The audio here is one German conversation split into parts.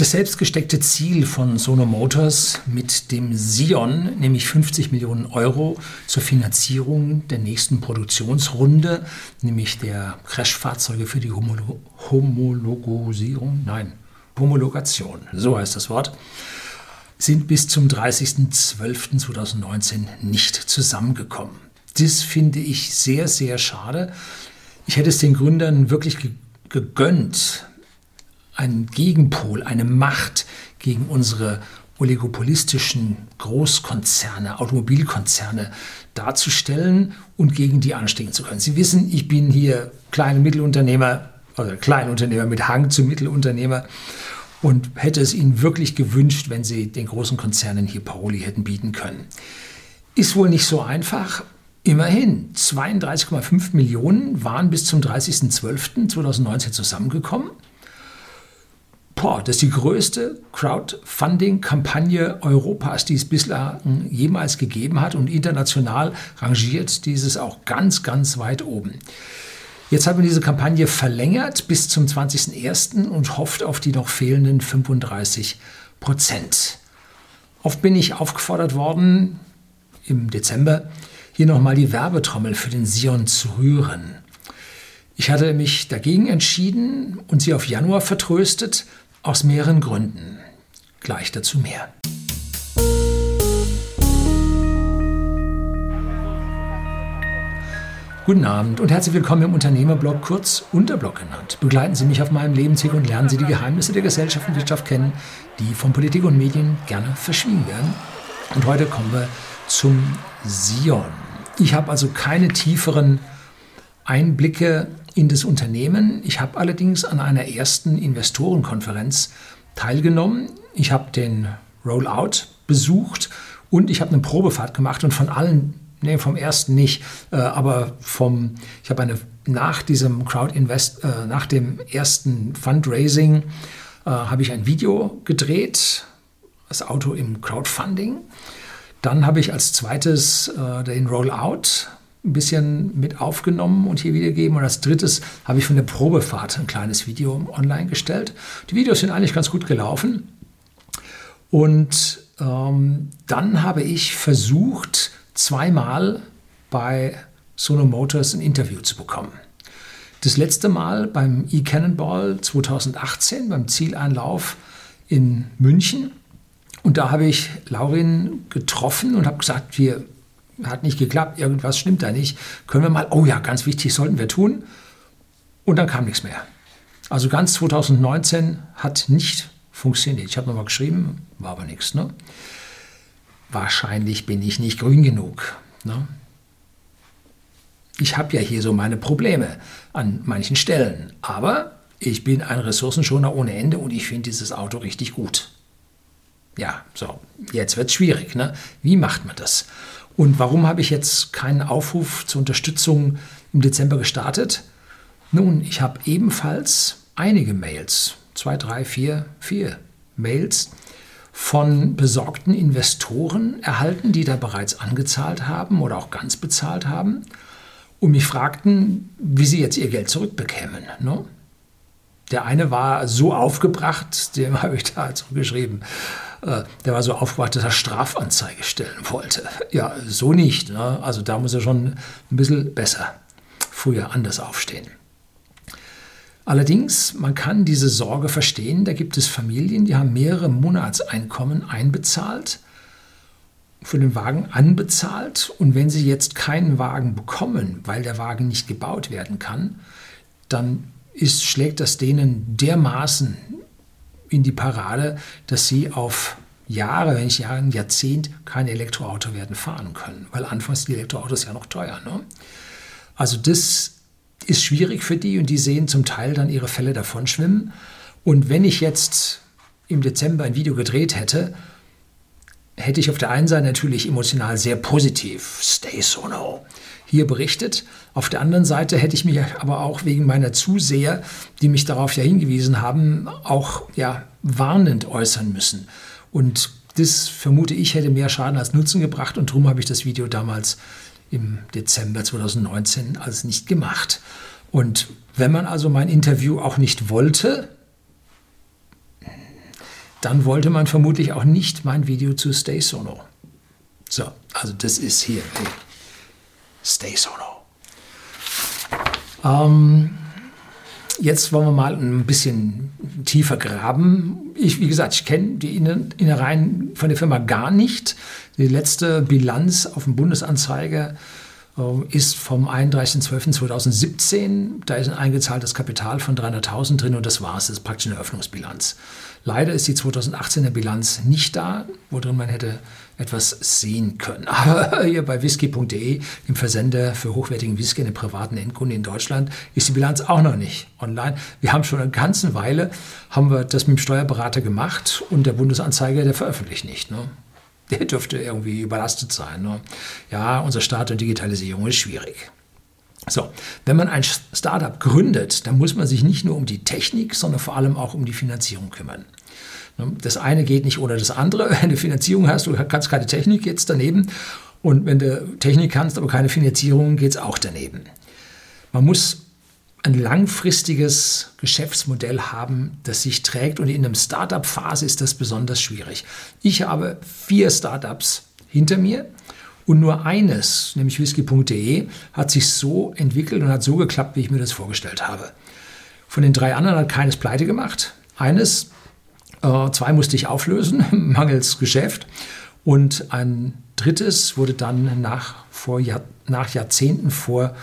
Das selbstgesteckte Ziel von Sono Motors mit dem Sion, nämlich 50 Millionen Euro zur Finanzierung der nächsten Produktionsrunde, nämlich der Crashfahrzeuge für die Homolo Homologisierung, nein, Homologation, so heißt das Wort, sind bis zum 30.12.2019 nicht zusammengekommen. Das finde ich sehr, sehr schade. Ich hätte es den Gründern wirklich gegönnt, einen Gegenpol, eine Macht gegen unsere oligopolistischen Großkonzerne, Automobilkonzerne darzustellen und gegen die anstehen zu können. Sie wissen, ich bin hier kleine Mittelunternehmer, oder Kleinunternehmer mit Hang zu Mittelunternehmer und hätte es ihnen wirklich gewünscht, wenn sie den großen Konzernen hier Paroli hätten bieten können. Ist wohl nicht so einfach. Immerhin, 32,5 Millionen waren bis zum 30.12.2019 zusammengekommen. Boah, das ist die größte Crowdfunding-Kampagne Europas, die es bislang jemals gegeben hat. Und international rangiert dieses auch ganz, ganz weit oben. Jetzt haben wir diese Kampagne verlängert bis zum 20.01. und hofft auf die noch fehlenden 35 Prozent. Oft bin ich aufgefordert worden, im Dezember hier nochmal die Werbetrommel für den Sion zu rühren. Ich hatte mich dagegen entschieden und sie auf Januar vertröstet, aus mehreren Gründen. Gleich dazu mehr. Guten Abend und herzlich willkommen im Unternehmerblog, kurz Unterblog genannt. Begleiten Sie mich auf meinem Lebensweg und lernen Sie die Geheimnisse der Gesellschaft und Wirtschaft kennen, die von Politik und Medien gerne verschwiegen werden. Und heute kommen wir zum Sion. Ich habe also keine tieferen Einblicke in das Unternehmen. Ich habe allerdings an einer ersten Investorenkonferenz teilgenommen. Ich habe den Rollout besucht und ich habe eine Probefahrt gemacht und von allen, nee, vom ersten nicht, äh, aber vom, ich habe eine nach diesem Crowd Invest, äh, nach dem ersten Fundraising äh, habe ich ein Video gedreht, das Auto im Crowdfunding. Dann habe ich als zweites äh, den Rollout ein bisschen mit aufgenommen und hier wiedergeben. Und als drittes habe ich von der Probefahrt ein kleines Video online gestellt. Die Videos sind eigentlich ganz gut gelaufen. Und ähm, dann habe ich versucht, zweimal bei Sono Motors ein Interview zu bekommen. Das letzte Mal beim E-Cannonball 2018, beim Zieleinlauf in München. Und da habe ich Laurin getroffen und habe gesagt, wir hat nicht geklappt, irgendwas stimmt da nicht. Können wir mal, oh ja, ganz wichtig, sollten wir tun. Und dann kam nichts mehr. Also ganz 2019 hat nicht funktioniert. Ich habe nochmal geschrieben, war aber nichts. Ne? Wahrscheinlich bin ich nicht grün genug. Ne? Ich habe ja hier so meine Probleme an manchen Stellen. Aber ich bin ein Ressourcenschoner ohne Ende und ich finde dieses Auto richtig gut. Ja, so, jetzt wird es schwierig. Ne? Wie macht man das? Und warum habe ich jetzt keinen Aufruf zur Unterstützung im Dezember gestartet? Nun, ich habe ebenfalls einige Mails, zwei, drei, vier, vier Mails von besorgten Investoren erhalten, die da bereits angezahlt haben oder auch ganz bezahlt haben und mich fragten, wie sie jetzt ihr Geld zurückbekämen. Ne? Der eine war so aufgebracht, dem habe ich da zurückgeschrieben. Äh, der war so aufgebracht, dass er Strafanzeige stellen wollte. Ja, so nicht. Ne? Also da muss er schon ein bisschen besser früher anders aufstehen. Allerdings, man kann diese Sorge verstehen. Da gibt es Familien, die haben mehrere Monatseinkommen einbezahlt, für den Wagen anbezahlt. Und wenn sie jetzt keinen Wagen bekommen, weil der Wagen nicht gebaut werden kann, dann ist, schlägt das denen dermaßen in die Parade, dass sie auf Jahre, wenn nicht Jahre, ein Jahrzehnt kein Elektroauto werden fahren können, weil anfangs die Elektroautos ja noch teuer. Ne? Also das ist schwierig für die und die sehen zum Teil dann ihre Fälle davon schwimmen. Und wenn ich jetzt im Dezember ein Video gedreht hätte, hätte ich auf der einen Seite natürlich emotional sehr positiv, stay so no, hier berichtet. Auf der anderen Seite hätte ich mich aber auch wegen meiner Zuseher, die mich darauf ja hingewiesen haben, auch ja warnend äußern müssen. Und das vermute ich hätte mehr Schaden als Nutzen gebracht und darum habe ich das Video damals im Dezember 2019 als nicht gemacht. Und wenn man also mein Interview auch nicht wollte, dann wollte man vermutlich auch nicht mein Video zu Stay Sono. So, also das ist hier. Stay Sono. Ähm, jetzt wollen wir mal ein bisschen tiefer graben. Ich, wie gesagt, ich kenne die Innereien von der Firma gar nicht. Die letzte Bilanz auf dem Bundesanzeiger ähm, ist vom 31.12.2017. Da ist ein eingezahltes Kapital von 300.000 drin und das war es. Das ist praktisch eine Öffnungsbilanz. Leider ist die 2018er Bilanz nicht da, worin man hätte etwas sehen können. Aber hier bei whisky.de, im Versender für hochwertigen Whisky in den privaten Endkunden in Deutschland, ist die Bilanz auch noch nicht online. Wir haben schon eine ganze Weile, haben wir das mit dem Steuerberater gemacht und der Bundesanzeiger, der veröffentlicht nicht. Ne? Der dürfte irgendwie überlastet sein. Ne? Ja, unser Start und Digitalisierung ist schwierig. So, wenn man ein Startup gründet, dann muss man sich nicht nur um die Technik, sondern vor allem auch um die Finanzierung kümmern. Ne, das eine geht nicht ohne das andere. Wenn du Finanzierung hast, du kannst keine Technik, geht es daneben. Und wenn du Technik kannst, aber keine Finanzierung, geht es auch daneben. Man muss ein langfristiges Geschäftsmodell haben, das sich trägt. Und in einer Startup-Phase ist das besonders schwierig. Ich habe vier Startups hinter mir und nur eines, nämlich whisky.de, hat sich so entwickelt und hat so geklappt, wie ich mir das vorgestellt habe. Von den drei anderen hat keines pleite gemacht. Eines, äh, zwei musste ich auflösen, mangels Geschäft. Und ein drittes wurde dann nach, vor Jahr, nach Jahrzehnten vor,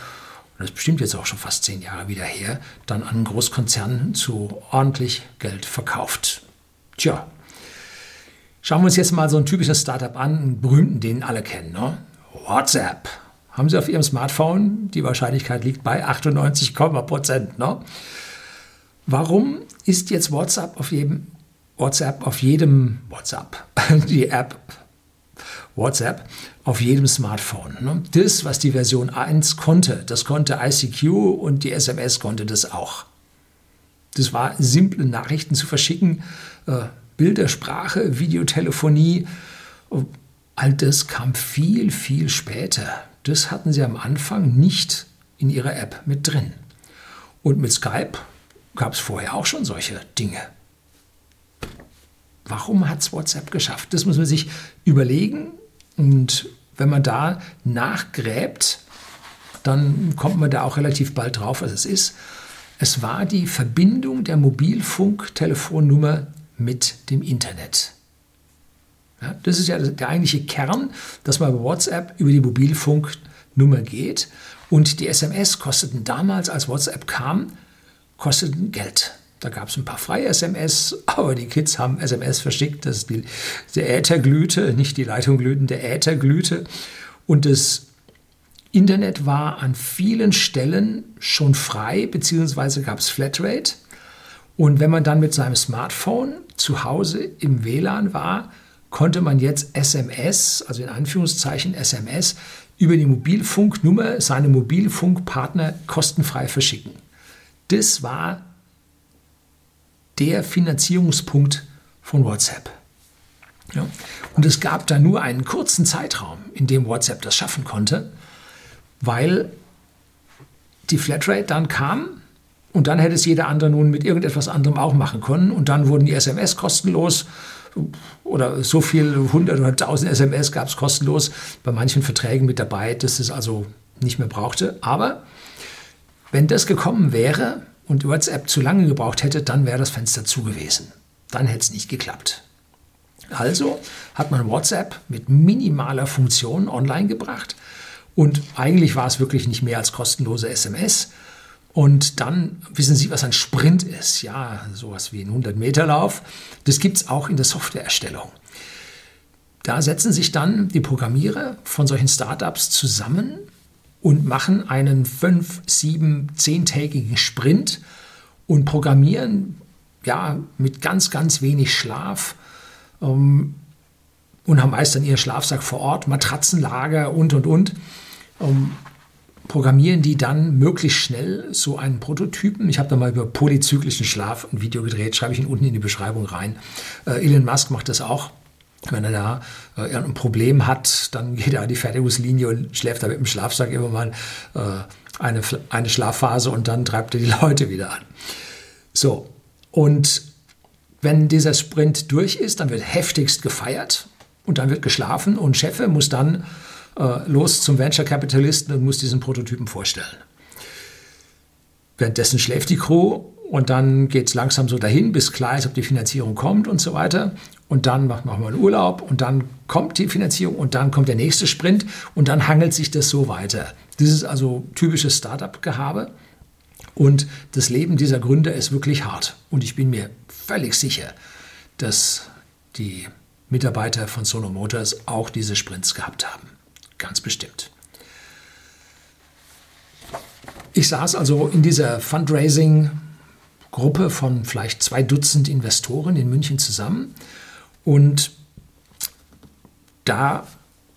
das ist bestimmt jetzt auch schon fast zehn Jahre wieder her, dann an einen Großkonzern zu ordentlich Geld verkauft. Tja, Schauen wir uns jetzt mal so ein typisches Startup an, einen berühmten, den alle kennen. Ne? WhatsApp. Haben Sie auf Ihrem Smartphone? Die Wahrscheinlichkeit liegt bei 98, Prozent. Ne? Warum ist jetzt WhatsApp auf jedem WhatsApp auf jedem WhatsApp die App WhatsApp auf jedem Smartphone? Ne? Das, was die Version 1 konnte, das konnte ICQ und die SMS konnte das auch. Das war simple Nachrichten zu verschicken. Äh, Bildersprache, Videotelefonie, all das kam viel, viel später. Das hatten sie am Anfang nicht in ihrer App mit drin. Und mit Skype gab es vorher auch schon solche Dinge. Warum hat es WhatsApp geschafft? Das muss man sich überlegen. Und wenn man da nachgräbt, dann kommt man da auch relativ bald drauf, was es ist. Es war die Verbindung der Mobilfunktelefonnummer mit dem Internet. Ja, das ist ja der eigentliche Kern, dass man bei WhatsApp über die Mobilfunknummer geht. Und die SMS kosteten damals, als WhatsApp kam, kosteten Geld. Da gab es ein paar freie SMS, aber die Kids haben SMS verschickt, dass die, der Äther glühte, nicht die Leitung glühte, der Äther glühte. Und das Internet war an vielen Stellen schon frei, beziehungsweise gab es Flatrate. Und wenn man dann mit seinem Smartphone zu Hause im WLAN war, konnte man jetzt SMS, also in Anführungszeichen SMS, über die Mobilfunknummer seine Mobilfunkpartner kostenfrei verschicken. Das war der Finanzierungspunkt von WhatsApp. Ja. Und es gab da nur einen kurzen Zeitraum, in dem WhatsApp das schaffen konnte, weil die Flatrate dann kam und dann hätte es jeder andere nun mit irgendetwas anderem auch machen können. Und dann wurden die SMS kostenlos oder so viel, 100 oder 1000 SMS gab es kostenlos bei manchen Verträgen mit dabei, dass es also nicht mehr brauchte. Aber wenn das gekommen wäre und WhatsApp zu lange gebraucht hätte, dann wäre das Fenster zu gewesen. Dann hätte es nicht geklappt. Also hat man WhatsApp mit minimaler Funktion online gebracht und eigentlich war es wirklich nicht mehr als kostenlose SMS und dann wissen Sie, was ein Sprint ist. Ja, sowas wie ein 100-Meter-Lauf. Das gibt es auch in der Softwareerstellung. Da setzen sich dann die Programmierer von solchen Startups zusammen und machen einen 5, 7, 10-tägigen Sprint und programmieren ja, mit ganz, ganz wenig Schlaf ähm, und haben meist dann ihren Schlafsack vor Ort, Matratzenlager und, und, und. Ähm, programmieren die dann möglichst schnell so einen Prototypen. Ich habe da mal über polyzyklischen Schlaf ein Video gedreht, schreibe ich ihn unten in die Beschreibung rein. Äh, Elon Musk macht das auch. Wenn er da äh, ein Problem hat, dann geht er an die Fertigungslinie und schläft da mit dem Schlafsack immer mal äh, eine, eine Schlafphase und dann treibt er die Leute wieder an. So, und wenn dieser Sprint durch ist, dann wird heftigst gefeiert und dann wird geschlafen und Cheffe muss dann äh, los zum Venture Capitalisten und muss diesen Prototypen vorstellen. Währenddessen schläft die Crew und dann geht es langsam so dahin, bis klar ist, ob die Finanzierung kommt und so weiter. Und dann machen wir einen Urlaub und dann kommt die Finanzierung und dann kommt der nächste Sprint und dann hangelt sich das so weiter. Das ist also typisches Startup-Gehabe. Und das Leben dieser Gründer ist wirklich hart. Und ich bin mir völlig sicher, dass die Mitarbeiter von Sono Motors auch diese Sprints gehabt haben. Ganz bestimmt. Ich saß also in dieser Fundraising-Gruppe von vielleicht zwei Dutzend Investoren in München zusammen und da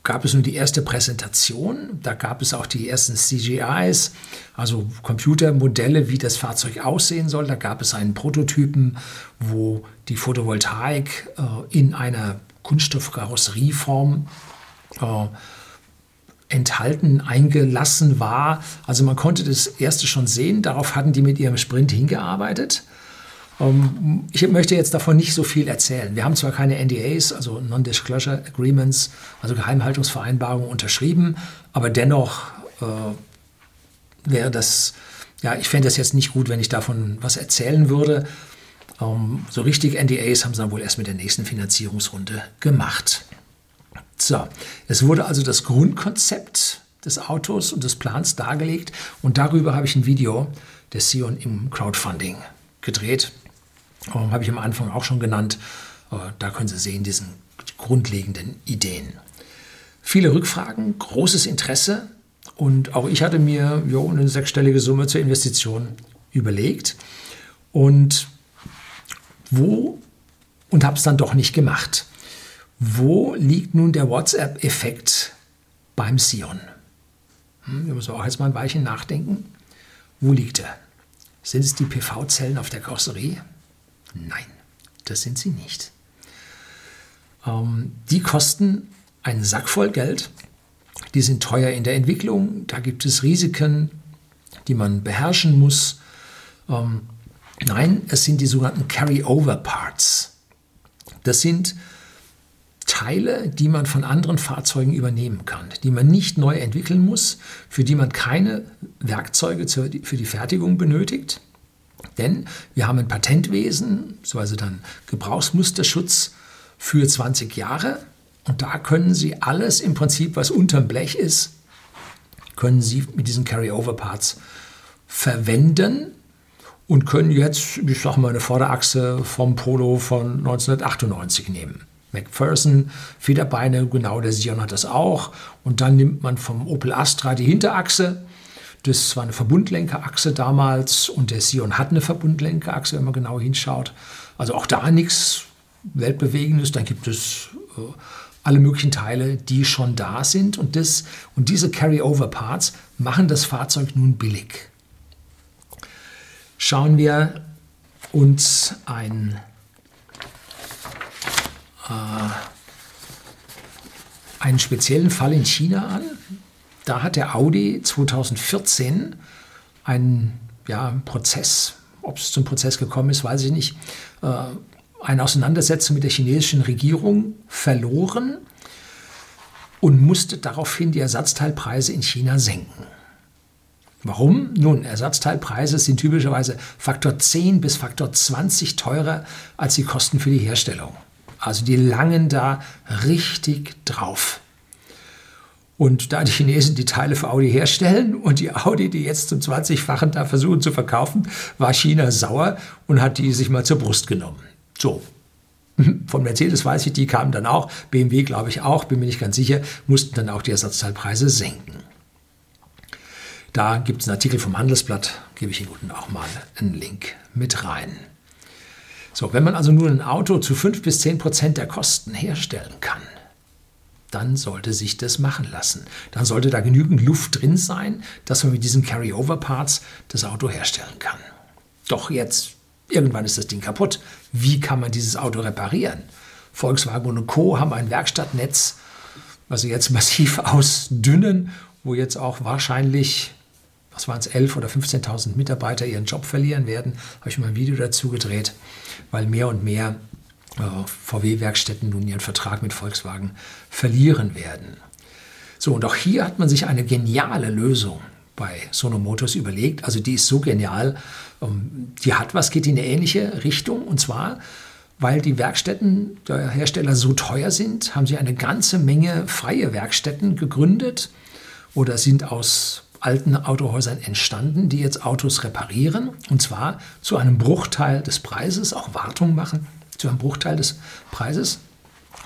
gab es nun die erste Präsentation, da gab es auch die ersten CGIs, also Computermodelle, wie das Fahrzeug aussehen soll. Da gab es einen Prototypen, wo die Photovoltaik äh, in einer Kunststoffkarosserieform äh, enthalten, eingelassen war. Also man konnte das erste schon sehen. Darauf hatten die mit ihrem Sprint hingearbeitet. Ähm, ich möchte jetzt davon nicht so viel erzählen. Wir haben zwar keine NDAs, also Non-Disclosure Agreements, also Geheimhaltungsvereinbarungen unterschrieben, aber dennoch äh, wäre das, ja, ich fände das jetzt nicht gut, wenn ich davon was erzählen würde. Ähm, so richtig NDAs haben sie dann wohl erst mit der nächsten Finanzierungsrunde gemacht. So, es wurde also das Grundkonzept des Autos und des Plans dargelegt und darüber habe ich ein Video des Sion im Crowdfunding gedreht. Ähm, habe ich am Anfang auch schon genannt. Äh, da können Sie sehen, diesen grundlegenden Ideen. Viele Rückfragen, großes Interesse und auch ich hatte mir jo, eine sechsstellige Summe zur Investition überlegt und wo und habe es dann doch nicht gemacht. Wo liegt nun der WhatsApp-Effekt beim Sion? Hm, wir müssen auch jetzt mal ein Weilchen nachdenken. Wo liegt er? Sind es die PV-Zellen auf der Karosserie? Nein, das sind sie nicht. Ähm, die kosten einen Sack voll Geld. Die sind teuer in der Entwicklung. Da gibt es Risiken, die man beherrschen muss. Ähm, nein, es sind die sogenannten Carry-Over-Parts. Das sind Teile, die man von anderen Fahrzeugen übernehmen kann, die man nicht neu entwickeln muss, für die man keine Werkzeuge für die Fertigung benötigt. Denn wir haben ein Patentwesen, beziehungsweise dann Gebrauchsmusterschutz für 20 Jahre. Und da können Sie alles im Prinzip, was unterm Blech ist, können Sie mit diesen Carry-Over-Parts verwenden und können jetzt, ich sage mal, eine Vorderachse vom Polo von 1998 nehmen. McPherson, Federbeine, genau der Sion hat das auch. Und dann nimmt man vom Opel Astra die Hinterachse das war eine Verbundlenkerachse damals und der Sion hat eine Verbundlenkerachse, wenn man genau hinschaut. Also auch da nichts Weltbewegendes. Dann gibt es äh, alle möglichen Teile, die schon da sind. Und, das, und diese Carry-Over-Parts machen das Fahrzeug nun billig. Schauen wir uns ein einen speziellen Fall in China an. Da hat der Audi 2014 einen ja, Prozess, ob es zum Prozess gekommen ist, weiß ich nicht, äh, eine Auseinandersetzung mit der chinesischen Regierung verloren und musste daraufhin die Ersatzteilpreise in China senken. Warum? Nun, Ersatzteilpreise sind typischerweise Faktor 10 bis Faktor 20 teurer als die Kosten für die Herstellung. Also die langen da richtig drauf. Und da die Chinesen die Teile für Audi herstellen und die Audi die jetzt zum 20-fachen da versuchen zu verkaufen, war China sauer und hat die sich mal zur Brust genommen. So. Von Mercedes weiß ich, die kamen dann auch, BMW glaube ich auch, bin mir nicht ganz sicher, mussten dann auch die Ersatzteilpreise senken. Da gibt es einen Artikel vom Handelsblatt, gebe ich Ihnen auch mal einen Link mit rein. So, wenn man also nur ein Auto zu 5 bis 10 Prozent der Kosten herstellen kann, dann sollte sich das machen lassen. Dann sollte da genügend Luft drin sein, dass man mit diesen Carry-Over-Parts das Auto herstellen kann. Doch jetzt, irgendwann ist das Ding kaputt. Wie kann man dieses Auto reparieren? Volkswagen und Co. haben ein Werkstattnetz, was sie jetzt massiv ausdünnen, wo jetzt auch wahrscheinlich was waren es, 11.000 oder 15.000 Mitarbeiter ihren Job verlieren werden. Habe ich mal ein Video dazu gedreht, weil mehr und mehr äh, VW-Werkstätten nun ihren Vertrag mit Volkswagen verlieren werden. So, und auch hier hat man sich eine geniale Lösung bei Sono Motors überlegt. Also die ist so genial. Ähm, die hat was, geht in eine ähnliche Richtung. Und zwar, weil die Werkstätten der Hersteller so teuer sind, haben sie eine ganze Menge freie Werkstätten gegründet oder sind aus alten Autohäusern entstanden, die jetzt Autos reparieren. Und zwar zu einem Bruchteil des Preises, auch Wartung machen, zu einem Bruchteil des Preises.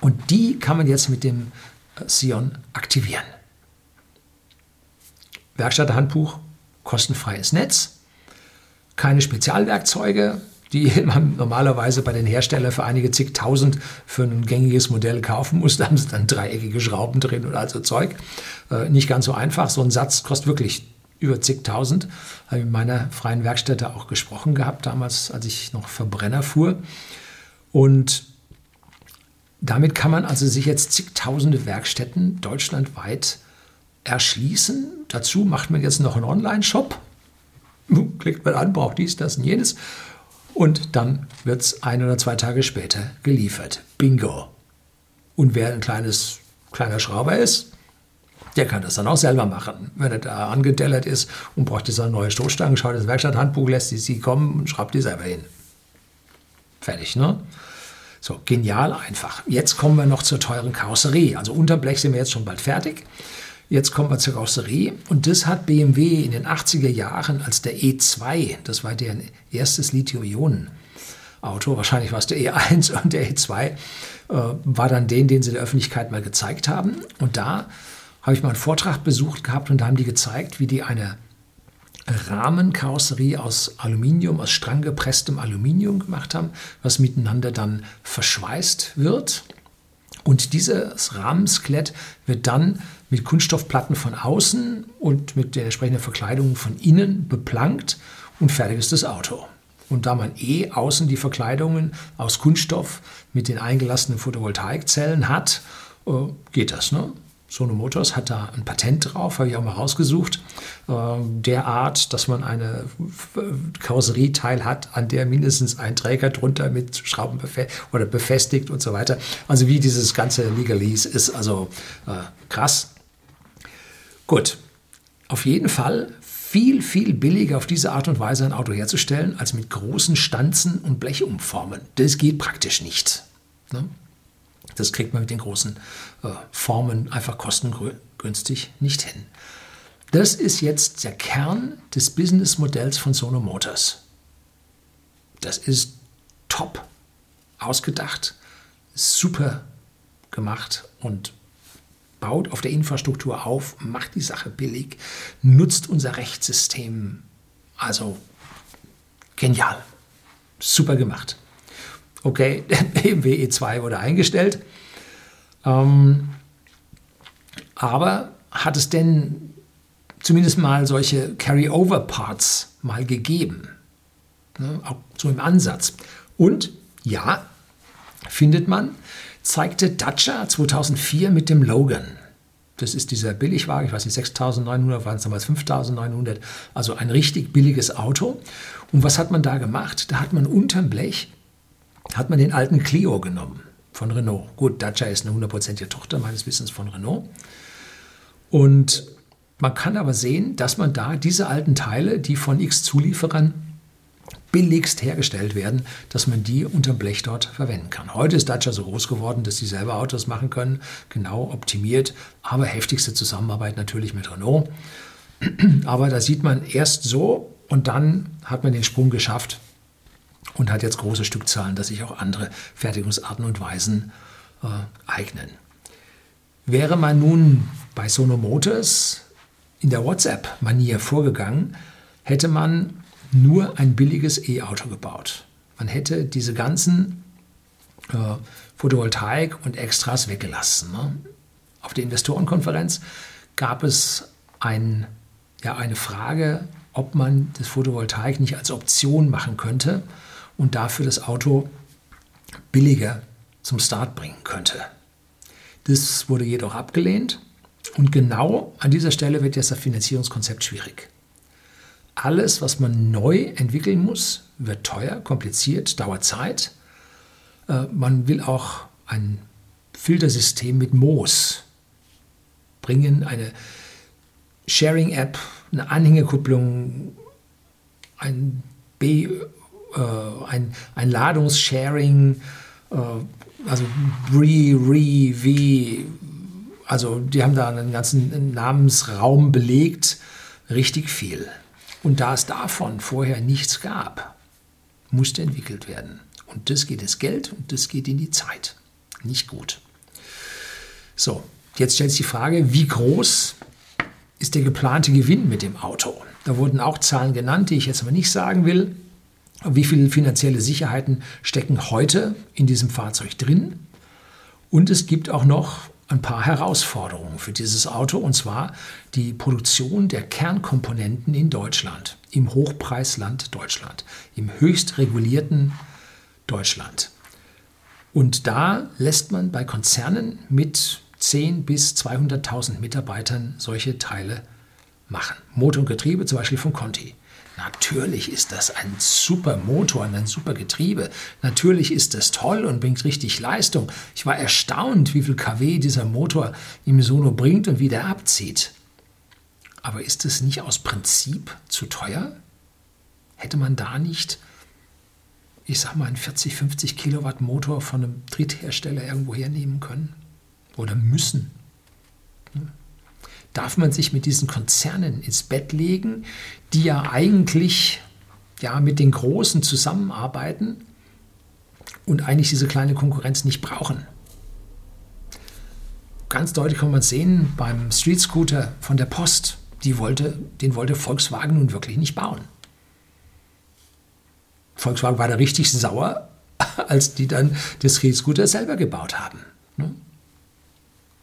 Und die kann man jetzt mit dem äh, Sion aktivieren. Werkstatthandbuch, kostenfreies Netz, keine Spezialwerkzeuge, die man normalerweise bei den Herstellern für einige zigtausend für ein gängiges Modell kaufen muss. Da haben sie dann dreieckige Schrauben drin und also Zeug. Äh, nicht ganz so einfach. So ein Satz kostet wirklich über zigtausend. Habe ich in meiner freien Werkstätte auch gesprochen gehabt, damals, als ich noch Verbrenner fuhr. Und damit kann man also sich jetzt zigtausende Werkstätten deutschlandweit erschließen. Dazu macht man jetzt noch einen Online-Shop. Klickt man an, braucht dies, das und jenes. Und dann wird es ein oder zwei Tage später geliefert. Bingo. Und wer ein kleines, kleiner Schrauber ist, der kann das dann auch selber machen. Wenn er da angedellert ist und braucht jetzt eine neue Stoßstange, schaut das Werkstatthandbuch, lässt die sie kommen und schraubt die selber hin. Fertig, ne? So, genial einfach. Jetzt kommen wir noch zur teuren Karosserie. Also Unterblech sind wir jetzt schon bald fertig. Jetzt kommen wir zur Karosserie und das hat BMW in den 80er Jahren als der E2, das war deren erstes Lithium-Ionen-Auto, wahrscheinlich war es der E1 und der E2, äh, war dann den, den sie der Öffentlichkeit mal gezeigt haben. Und da habe ich mal einen Vortrag besucht gehabt und da haben die gezeigt, wie die eine Rahmenkarosserie aus Aluminium, aus stranggepresstem Aluminium gemacht haben, was miteinander dann verschweißt wird. Und dieses Rahmenskelett wird dann mit Kunststoffplatten von außen und mit der entsprechenden Verkleidung von innen beplankt und fertig ist das Auto. Und da man eh außen die Verkleidungen aus Kunststoff mit den eingelassenen Photovoltaikzellen hat, äh, geht das. Ne? Sono Motors hat da ein Patent drauf, habe ich auch mal rausgesucht, äh, derart, dass man eine Karosserieteil hat, an der mindestens ein Träger drunter mit Schrauben befe oder befestigt und so weiter. Also wie dieses ganze Legalese ist, also äh, krass. Gut, auf jeden Fall viel, viel billiger auf diese Art und Weise ein Auto herzustellen, als mit großen Stanzen und Blechumformen. Das geht praktisch nicht. Ne? Das kriegt man mit den großen äh, Formen einfach kostengünstig nicht hin. Das ist jetzt der Kern des Businessmodells von Sono Motors. Das ist top ausgedacht, super gemacht und baut auf der Infrastruktur auf, macht die Sache billig, nutzt unser Rechtssystem. Also genial, super gemacht okay, BMW E2 wurde eingestellt. Ähm, aber hat es denn zumindest mal solche Carry-over-Parts mal gegeben? Ne, auch so im Ansatz. Und ja, findet man, zeigte Dacia 2004 mit dem Logan. Das ist dieser Billigwagen, ich weiß nicht, 6.900, waren es damals 5.900, also ein richtig billiges Auto. Und was hat man da gemacht? Da hat man unterm Blech hat man den alten Clio genommen von Renault. Gut, Dacia ist eine hundertprozentige Tochter meines Wissens von Renault. Und man kann aber sehen, dass man da diese alten Teile, die von x Zulieferern billigst hergestellt werden, dass man die unterm Blech dort verwenden kann. Heute ist Dacia so groß geworden, dass sie selber Autos machen können, genau optimiert, aber heftigste Zusammenarbeit natürlich mit Renault. Aber da sieht man erst so und dann hat man den Sprung geschafft und hat jetzt große Stückzahlen, dass sich auch andere Fertigungsarten und Weisen äh, eignen. Wäre man nun bei Sono Motors in der WhatsApp-Manier vorgegangen, hätte man nur ein billiges E-Auto gebaut. Man hätte diese ganzen äh, Photovoltaik und Extras weggelassen. Ne? Auf der Investorenkonferenz gab es ein, ja, eine Frage, ob man das Photovoltaik nicht als Option machen könnte und dafür das Auto billiger zum Start bringen könnte. Das wurde jedoch abgelehnt und genau an dieser Stelle wird jetzt das Finanzierungskonzept schwierig. Alles, was man neu entwickeln muss, wird teuer, kompliziert, dauert Zeit. Äh, man will auch ein Filtersystem mit Moos bringen, eine Sharing-App, eine Anhängerkupplung, ein, B, äh, ein, ein Ladungssharing, äh, also Re, Re, V, also die haben da einen ganzen Namensraum belegt, richtig viel. Und da es davon vorher nichts gab, musste entwickelt werden. Und das geht ins Geld und das geht in die Zeit. Nicht gut. So, jetzt stellt sich die Frage, wie groß ist der geplante Gewinn mit dem Auto? Da wurden auch Zahlen genannt, die ich jetzt aber nicht sagen will. Wie viele finanzielle Sicherheiten stecken heute in diesem Fahrzeug drin? Und es gibt auch noch ein paar Herausforderungen für dieses Auto, und zwar die Produktion der Kernkomponenten in Deutschland, im Hochpreisland Deutschland, im höchst regulierten Deutschland. Und da lässt man bei Konzernen mit 10 bis 200.000 Mitarbeitern solche Teile machen. Motor und Getriebe zum Beispiel von Conti. Natürlich ist das ein super Motor und ein super Getriebe. Natürlich ist das toll und bringt richtig Leistung. Ich war erstaunt, wie viel kW dieser Motor im Sono bringt und wie der abzieht. Aber ist es nicht aus Prinzip zu teuer? Hätte man da nicht, ich sag mal, einen 40, 50 Kilowatt Motor von einem Dritthersteller irgendwo hernehmen können? Oder müssen? Darf man sich mit diesen Konzernen ins Bett legen, die ja eigentlich ja, mit den Großen zusammenarbeiten und eigentlich diese kleine Konkurrenz nicht brauchen. Ganz deutlich kann man sehen beim Street Scooter von der Post, die wollte, den wollte Volkswagen nun wirklich nicht bauen. Volkswagen war da richtig sauer, als die dann den Street Scooter selber gebaut haben.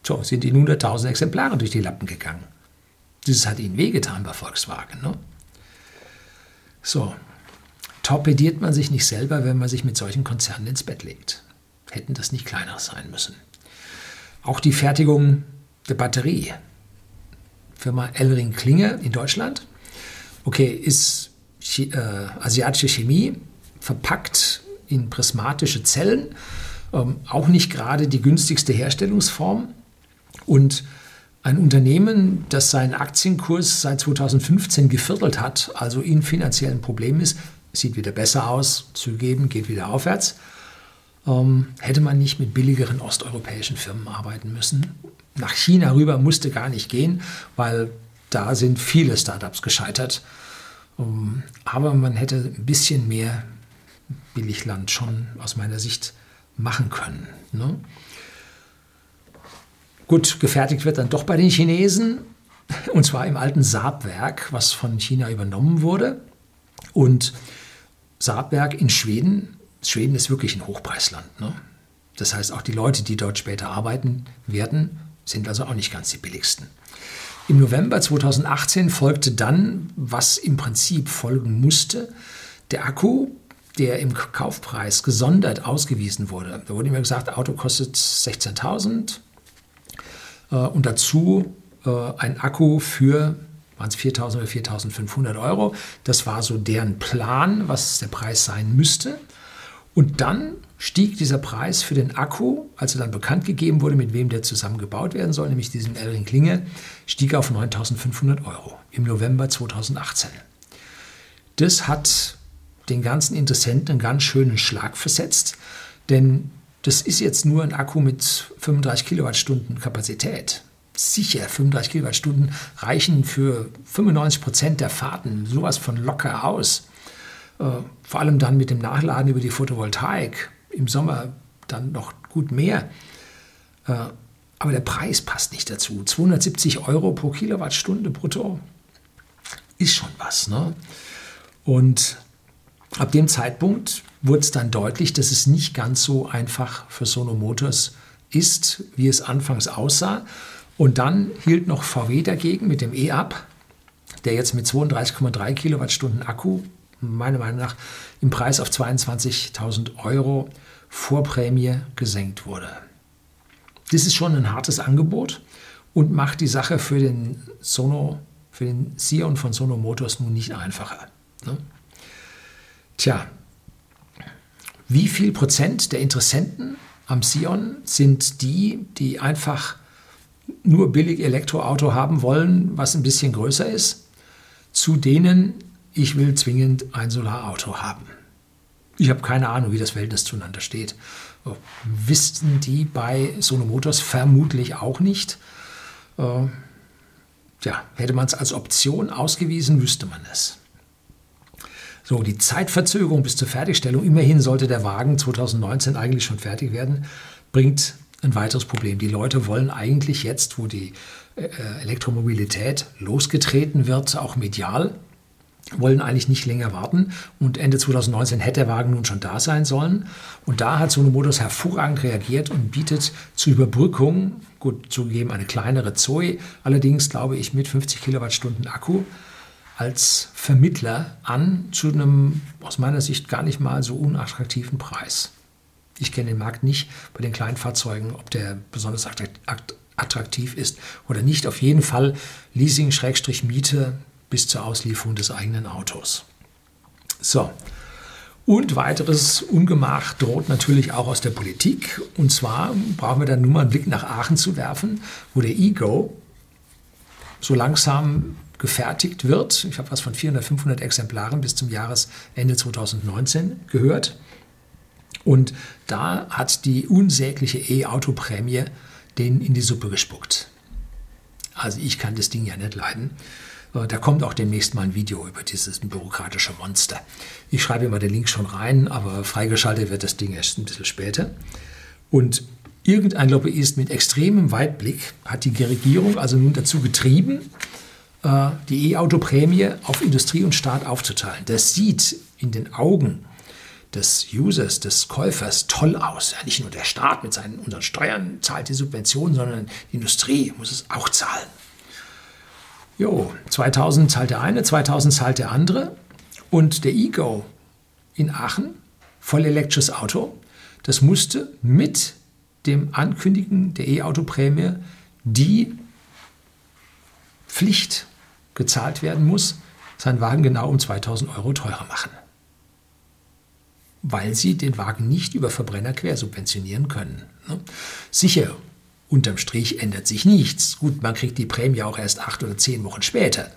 So, sind ihnen 100.000 Exemplare durch die Lappen gegangen. Das hat ihnen wehgetan bei Volkswagen. Ne? So, torpediert man sich nicht selber, wenn man sich mit solchen Konzernen ins Bett legt. Hätten das nicht kleiner sein müssen. Auch die Fertigung der Batterie. Firma Elring Klinge in Deutschland. Okay, ist äh, asiatische Chemie, verpackt in prismatische Zellen. Ähm, auch nicht gerade die günstigste Herstellungsform. Und ein Unternehmen, das seinen Aktienkurs seit 2015 geviertelt hat, also in finanziellen Problemen ist, sieht wieder besser aus, zugeben, geht wieder aufwärts, ähm, hätte man nicht mit billigeren osteuropäischen Firmen arbeiten müssen. Nach China rüber musste gar nicht gehen, weil da sind viele Startups gescheitert. Ähm, aber man hätte ein bisschen mehr Billigland schon aus meiner Sicht machen können. Ne? Gut, gefertigt wird dann doch bei den Chinesen, und zwar im alten Saabwerk, was von China übernommen wurde. Und Saabwerk in Schweden, Schweden ist wirklich ein Hochpreisland. Ne? Das heißt, auch die Leute, die dort später arbeiten werden, sind also auch nicht ganz die billigsten. Im November 2018 folgte dann, was im Prinzip folgen musste, der Akku, der im Kaufpreis gesondert ausgewiesen wurde. Da wurde immer gesagt, Auto kostet 16.000, äh, und dazu äh, ein Akku für waren es 4.000 oder 4.500 Euro. Das war so deren Plan, was der Preis sein müsste. Und dann stieg dieser Preis für den Akku, als er dann bekannt gegeben wurde, mit wem der zusammengebaut werden soll, nämlich diesem Elring Klinge, stieg auf 9.500 Euro im November 2018. Das hat den ganzen Interessenten einen ganz schönen Schlag versetzt, denn das ist jetzt nur ein Akku mit 35 Kilowattstunden Kapazität. Sicher, 35 Kilowattstunden reichen für 95 Prozent der Fahrten sowas von locker aus. Äh, vor allem dann mit dem Nachladen über die Photovoltaik. Im Sommer dann noch gut mehr. Äh, aber der Preis passt nicht dazu. 270 Euro pro Kilowattstunde brutto ist schon was. Ne? Und ab dem Zeitpunkt wurde es dann deutlich, dass es nicht ganz so einfach für Sono Motors ist, wie es anfangs aussah. Und dann hielt noch VW dagegen mit dem E-Up, der jetzt mit 32,3 Kilowattstunden Akku, meiner Meinung nach, im Preis auf 22.000 Euro vor Prämie gesenkt wurde. Das ist schon ein hartes Angebot und macht die Sache für den Sono für den Sion von Sono Motors nun nicht einfacher. Ne? Tja, wie viel Prozent der Interessenten am Sion sind die, die einfach nur billig Elektroauto haben wollen, was ein bisschen größer ist, zu denen ich will zwingend ein Solarauto haben. Ich habe keine Ahnung, wie das Verhältnis zueinander steht. Wissen die bei Sono Motors vermutlich auch nicht. Äh, ja, hätte man es als Option ausgewiesen, wüsste man es. So, die Zeitverzögerung bis zur Fertigstellung, immerhin sollte der Wagen 2019 eigentlich schon fertig werden, bringt ein weiteres Problem. Die Leute wollen eigentlich jetzt, wo die äh, Elektromobilität losgetreten wird, auch medial, wollen eigentlich nicht länger warten. Und Ende 2019 hätte der Wagen nun schon da sein sollen. Und da hat Sono Motors hervorragend reagiert und bietet zur Überbrückung, gut zugegeben, eine kleinere Zoe, allerdings glaube ich mit 50 Kilowattstunden Akku, als Vermittler an zu einem aus meiner Sicht gar nicht mal so unattraktiven Preis. Ich kenne den Markt nicht bei den kleinen Fahrzeugen, ob der besonders attraktiv ist oder nicht. Auf jeden Fall Leasing-Miete bis zur Auslieferung des eigenen Autos. So. Und weiteres Ungemach droht natürlich auch aus der Politik. Und zwar brauchen wir dann nur mal einen Blick nach Aachen zu werfen, wo der Ego so langsam gefertigt wird. Ich habe was von 400, 500 Exemplaren bis zum Jahresende 2019 gehört. Und da hat die unsägliche E-Auto-Prämie den in die Suppe gespuckt. Also ich kann das Ding ja nicht leiden. Äh, da kommt auch demnächst mal ein Video über dieses bürokratische Monster. Ich schreibe immer den Link schon rein, aber freigeschaltet wird das Ding erst ein bisschen später. Und irgendein Lobbyist mit extremem Weitblick hat die Regierung also nun dazu getrieben, die E-Auto-Prämie auf Industrie und Staat aufzuteilen. Das sieht in den Augen des Users, des Käufers toll aus. Ja, nicht nur der Staat mit seinen unseren Steuern zahlt die Subventionen, sondern die Industrie muss es auch zahlen. Jo, 2000 zahlt der eine, 2000 zahlt der andere. Und der Ego in Aachen, voll elektrisches Auto, das musste mit dem Ankündigen der E-Auto-Prämie die Pflicht gezahlt werden muss, seinen Wagen genau um 2000 Euro teurer machen. Weil sie den Wagen nicht über Verbrenner quersubventionieren können. Ne? Sicher, Unterm Strich ändert sich nichts. Gut, man kriegt die Prämie auch erst acht oder zehn Wochen später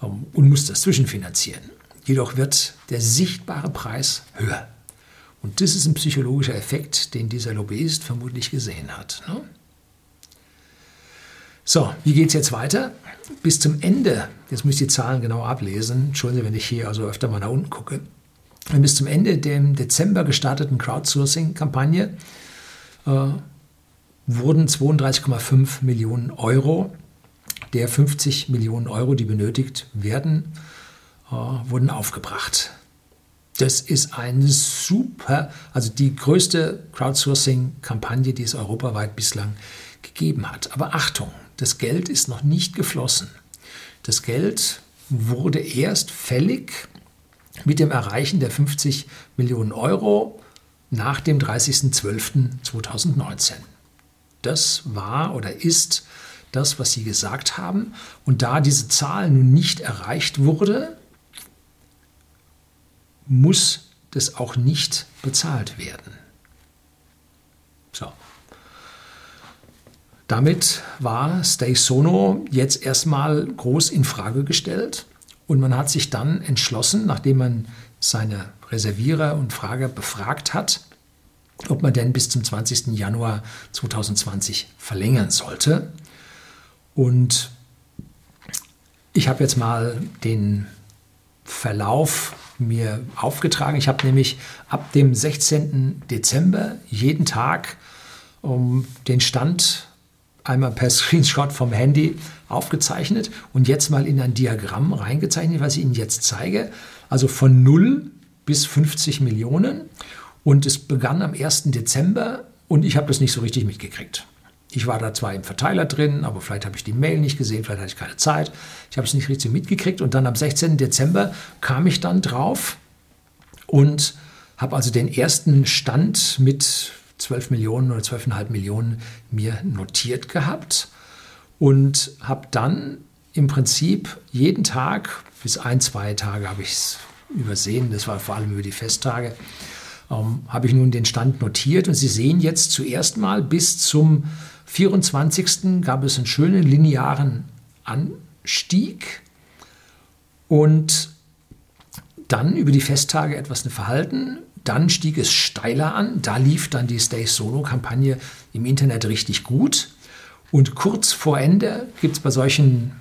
ähm, und muss das zwischenfinanzieren. Jedoch wird der sichtbare Preis höher. Und das ist ein psychologischer Effekt, den dieser Lobbyist vermutlich gesehen hat. Ne? So, wie geht es jetzt weiter? Bis zum Ende, jetzt muss ich die Zahlen genau ablesen, entschuldigen Sie, wenn ich hier also öfter mal nach unten gucke, bis zum Ende der im Dezember gestarteten Crowdsourcing-Kampagne äh, wurden 32,5 Millionen Euro der 50 Millionen Euro, die benötigt werden, äh, wurden aufgebracht. Das ist eine super, also die größte Crowdsourcing-Kampagne, die es europaweit bislang gegeben hat. Aber Achtung, das Geld ist noch nicht geflossen. Das Geld wurde erst fällig mit dem Erreichen der 50 Millionen Euro nach dem 30.12.2019. Das war oder ist das, was Sie gesagt haben. Und da diese Zahl nun nicht erreicht wurde, muss das auch nicht bezahlt werden. So. Damit war Stay Sono jetzt erstmal groß in Frage gestellt und man hat sich dann entschlossen, nachdem man seine Reservierer und Frager befragt hat, ob man denn bis zum 20. Januar 2020 verlängern sollte. Und ich habe jetzt mal den Verlauf mir aufgetragen. Ich habe nämlich ab dem 16. Dezember jeden Tag um, den Stand einmal per Screenshot vom Handy aufgezeichnet und jetzt mal in ein Diagramm reingezeichnet, was ich Ihnen jetzt zeige. Also von 0 bis 50 Millionen. Und es begann am 1. Dezember und ich habe das nicht so richtig mitgekriegt. Ich war da zwar im Verteiler drin, aber vielleicht habe ich die Mail nicht gesehen, vielleicht hatte ich keine Zeit. Ich habe es nicht richtig mitgekriegt und dann am 16. Dezember kam ich dann drauf und habe also den ersten Stand mit 12 Millionen oder 12,5 Millionen mir notiert gehabt und habe dann im Prinzip jeden Tag, bis ein, zwei Tage habe ich es übersehen, das war vor allem über die Festtage, ähm, habe ich nun den Stand notiert und Sie sehen jetzt zuerst mal bis zum 24. gab es einen schönen linearen Anstieg und dann über die Festtage etwas ein Verhalten. Dann stieg es steiler an. Da lief dann die Stay Solo-Kampagne im Internet richtig gut. Und kurz vor Ende gibt es bei solchen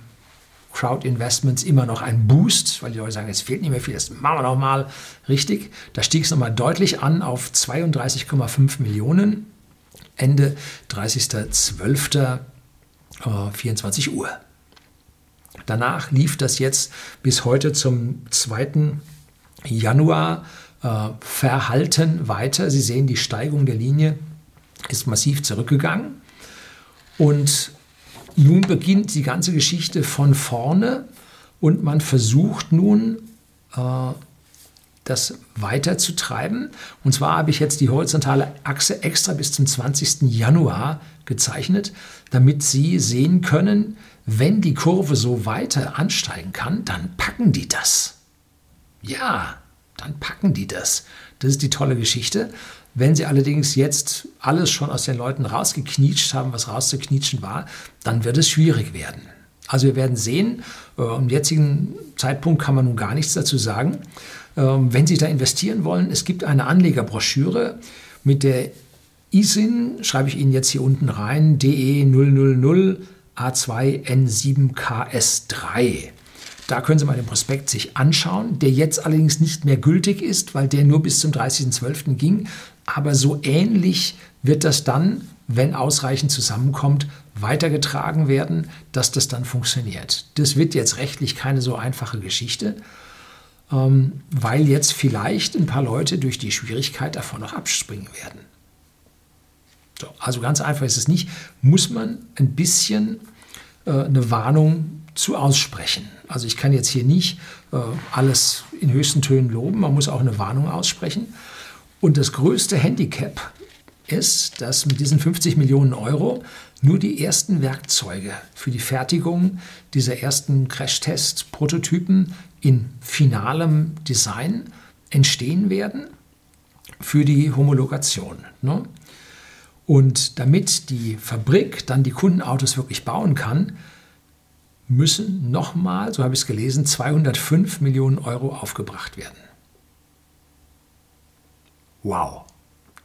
Crowd-Investments immer noch einen Boost, weil die Leute sagen, es fehlt nicht mehr viel, das machen wir noch mal richtig. Da stieg es nochmal deutlich an auf 32,5 Millionen. Ende 30.12. Äh, 24 Uhr. Danach lief das jetzt bis heute zum 2. Januar verhalten weiter. Sie sehen, die Steigung der Linie ist massiv zurückgegangen. Und nun beginnt die ganze Geschichte von vorne und man versucht nun, äh, das weiterzutreiben. Und zwar habe ich jetzt die horizontale Achse extra bis zum 20. Januar gezeichnet, damit Sie sehen können, wenn die Kurve so weiter ansteigen kann, dann packen die das. Ja, dann packen die das. Das ist die tolle Geschichte. Wenn sie allerdings jetzt alles schon aus den Leuten rausgeknietscht haben, was rauszuknietschen war, dann wird es schwierig werden. Also wir werden sehen, äh, im jetzigen Zeitpunkt kann man nun gar nichts dazu sagen. Ähm, wenn Sie da investieren wollen, es gibt eine Anlegerbroschüre mit der ISIN, schreibe ich Ihnen jetzt hier unten rein, DE 000 A2N7KS3. Da können Sie mal den Prospekt sich anschauen, der jetzt allerdings nicht mehr gültig ist, weil der nur bis zum 30.12. ging. Aber so ähnlich wird das dann, wenn ausreichend zusammenkommt, weitergetragen werden, dass das dann funktioniert. Das wird jetzt rechtlich keine so einfache Geschichte, ähm, weil jetzt vielleicht ein paar Leute durch die Schwierigkeit davon noch abspringen werden. So, also ganz einfach ist es nicht, muss man ein bisschen äh, eine Warnung zu aussprechen. Also ich kann jetzt hier nicht äh, alles in höchsten Tönen loben, man muss auch eine Warnung aussprechen. Und das größte Handicap ist, dass mit diesen 50 Millionen Euro nur die ersten Werkzeuge für die Fertigung dieser ersten Crashtest-Prototypen in finalem Design entstehen werden für die Homologation. Ne? Und damit die Fabrik dann die Kundenautos wirklich bauen kann, müssen nochmal, so habe ich es gelesen, 205 Millionen Euro aufgebracht werden. Wow,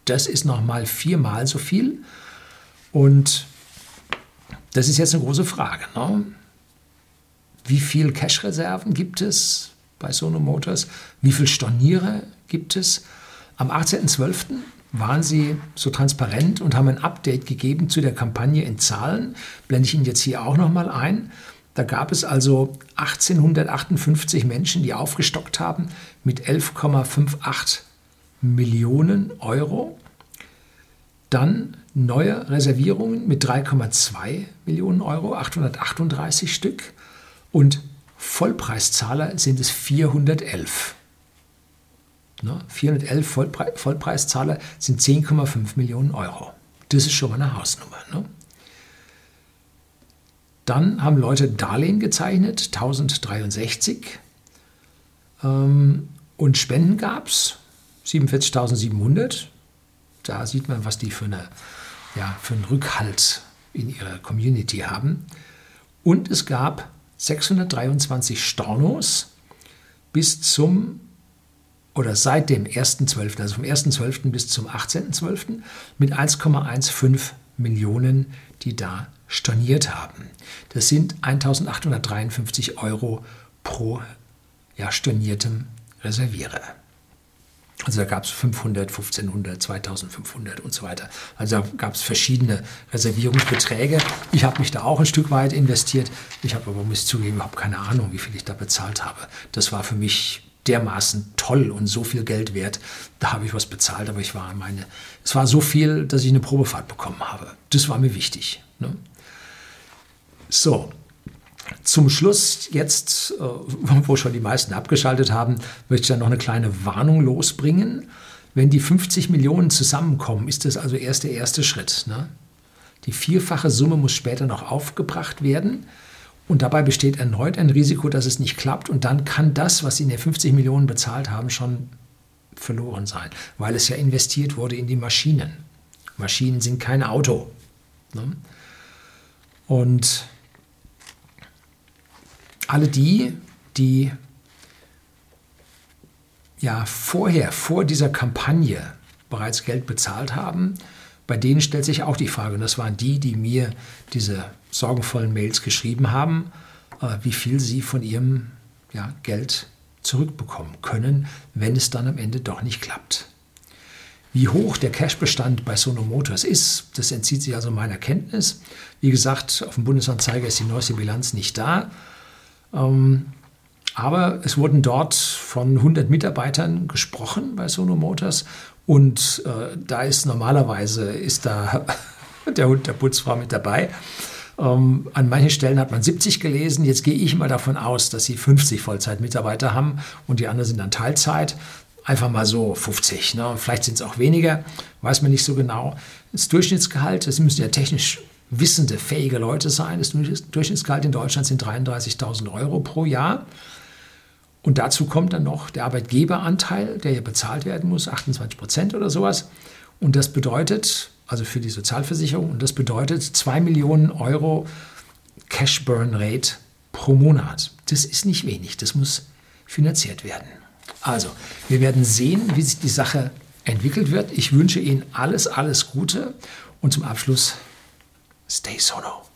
das ist nochmal viermal so viel. Und das ist jetzt eine große Frage. Ne? Wie viel Cash-Reserven gibt es bei Sono Motors? Wie viel Storniere gibt es? Am 18.12 waren sie so transparent und haben ein Update gegeben zu der Kampagne in Zahlen. Blende ich Ihnen jetzt hier auch nochmal ein. Da gab es also 1858 Menschen, die aufgestockt haben mit 11,58 Millionen Euro. Dann neue Reservierungen mit 3,2 Millionen Euro, 838 Stück. Und Vollpreiszahler sind es 411. Ne? 411 Vollpre Vollpreiszahler sind 10,5 Millionen Euro. Das ist schon mal eine Hausnummer. Ne? Dann haben Leute Darlehen gezeichnet, 1063. Ähm, und Spenden gab es, 47.700. Da sieht man, was die für, eine, ja, für einen Rückhalt in ihrer Community haben. Und es gab 623 Stornos bis zum oder seit dem 1.12., also vom 1.12. bis zum 18.12. mit 1,15 Millionen, die da storniert haben. Das sind 1853 Euro pro ja, storniertem Reservierer. Also da gab es 500, 1500, 2500 und so weiter. Also da gab es verschiedene Reservierungsbeträge. Ich habe mich da auch ein Stück weit investiert. Ich habe aber, muss ich zugeben, überhaupt keine Ahnung, wie viel ich da bezahlt habe. Das war für mich dermaßen toll und so viel Geld wert. Da habe ich was bezahlt, aber ich war meine, es war so viel, dass ich eine Probefahrt bekommen habe. Das war mir wichtig. Ne? So, zum Schluss jetzt, äh, wo schon die meisten abgeschaltet haben, möchte ich dann noch eine kleine Warnung losbringen. Wenn die 50 Millionen zusammenkommen, ist das also erst der erste Schritt. Ne? Die vierfache Summe muss später noch aufgebracht werden. Und dabei besteht erneut ein Risiko, dass es nicht klappt. Und dann kann das, was Sie in den 50 Millionen bezahlt haben, schon verloren sein, weil es ja investiert wurde in die Maschinen. Maschinen sind kein Auto. Ne? Und alle die, die ja vorher, vor dieser Kampagne bereits Geld bezahlt haben, bei denen stellt sich auch die Frage, und das waren die, die mir diese sorgenvollen Mails geschrieben haben, äh, wie viel sie von ihrem ja, Geld zurückbekommen können, wenn es dann am Ende doch nicht klappt. Wie hoch der Cashbestand bei Sono Motors ist, das entzieht sich also meiner Kenntnis. Wie gesagt, auf dem Bundesanzeiger ist die neueste Bilanz nicht da. Ähm, aber es wurden dort von 100 Mitarbeitern gesprochen bei Sono Motors und äh, da ist normalerweise ist da der Hund der Putzfrau mit dabei. Ähm, an manchen Stellen hat man 70 gelesen. Jetzt gehe ich mal davon aus, dass sie 50 Vollzeitmitarbeiter haben und die anderen sind dann Teilzeit. Einfach mal so 50. Ne? Vielleicht sind es auch weniger, weiß man nicht so genau. Das Durchschnittsgehalt, das müssen ja technisch wissende, fähige Leute sein. Das Durchschnittsgehalt in Deutschland sind 33.000 Euro pro Jahr. Und dazu kommt dann noch der Arbeitgeberanteil, der ja bezahlt werden muss, 28 Prozent oder sowas. Und das bedeutet, also für die Sozialversicherung, und das bedeutet 2 Millionen Euro Cash Burn Rate pro Monat. Das ist nicht wenig, das muss finanziert werden. Also, wir werden sehen, wie sich die Sache entwickelt wird. Ich wünsche Ihnen alles, alles Gute und zum Abschluss, Stay solo.